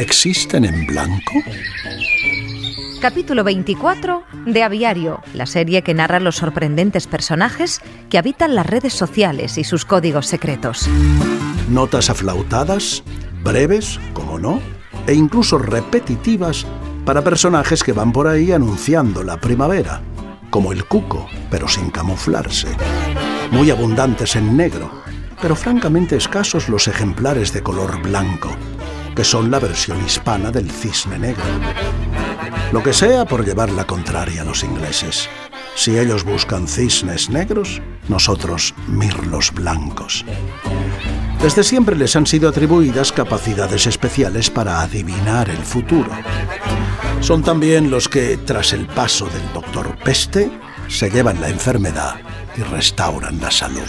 ¿Existen en blanco? Capítulo 24 de Aviario, la serie que narra los sorprendentes personajes que habitan las redes sociales y sus códigos secretos. Notas aflautadas, breves, como no, e incluso repetitivas para personajes que van por ahí anunciando la primavera, como el cuco, pero sin camuflarse. Muy abundantes en negro, pero francamente escasos los ejemplares de color blanco, que son la versión hispana del cisne negro. Lo que sea por llevar la contraria a los ingleses. Si ellos buscan cisnes negros, nosotros mirlos blancos. Desde siempre les han sido atribuidas capacidades especiales para adivinar el futuro. Son también los que, tras el paso del doctor Peste, se llevan la enfermedad y restauran la salud.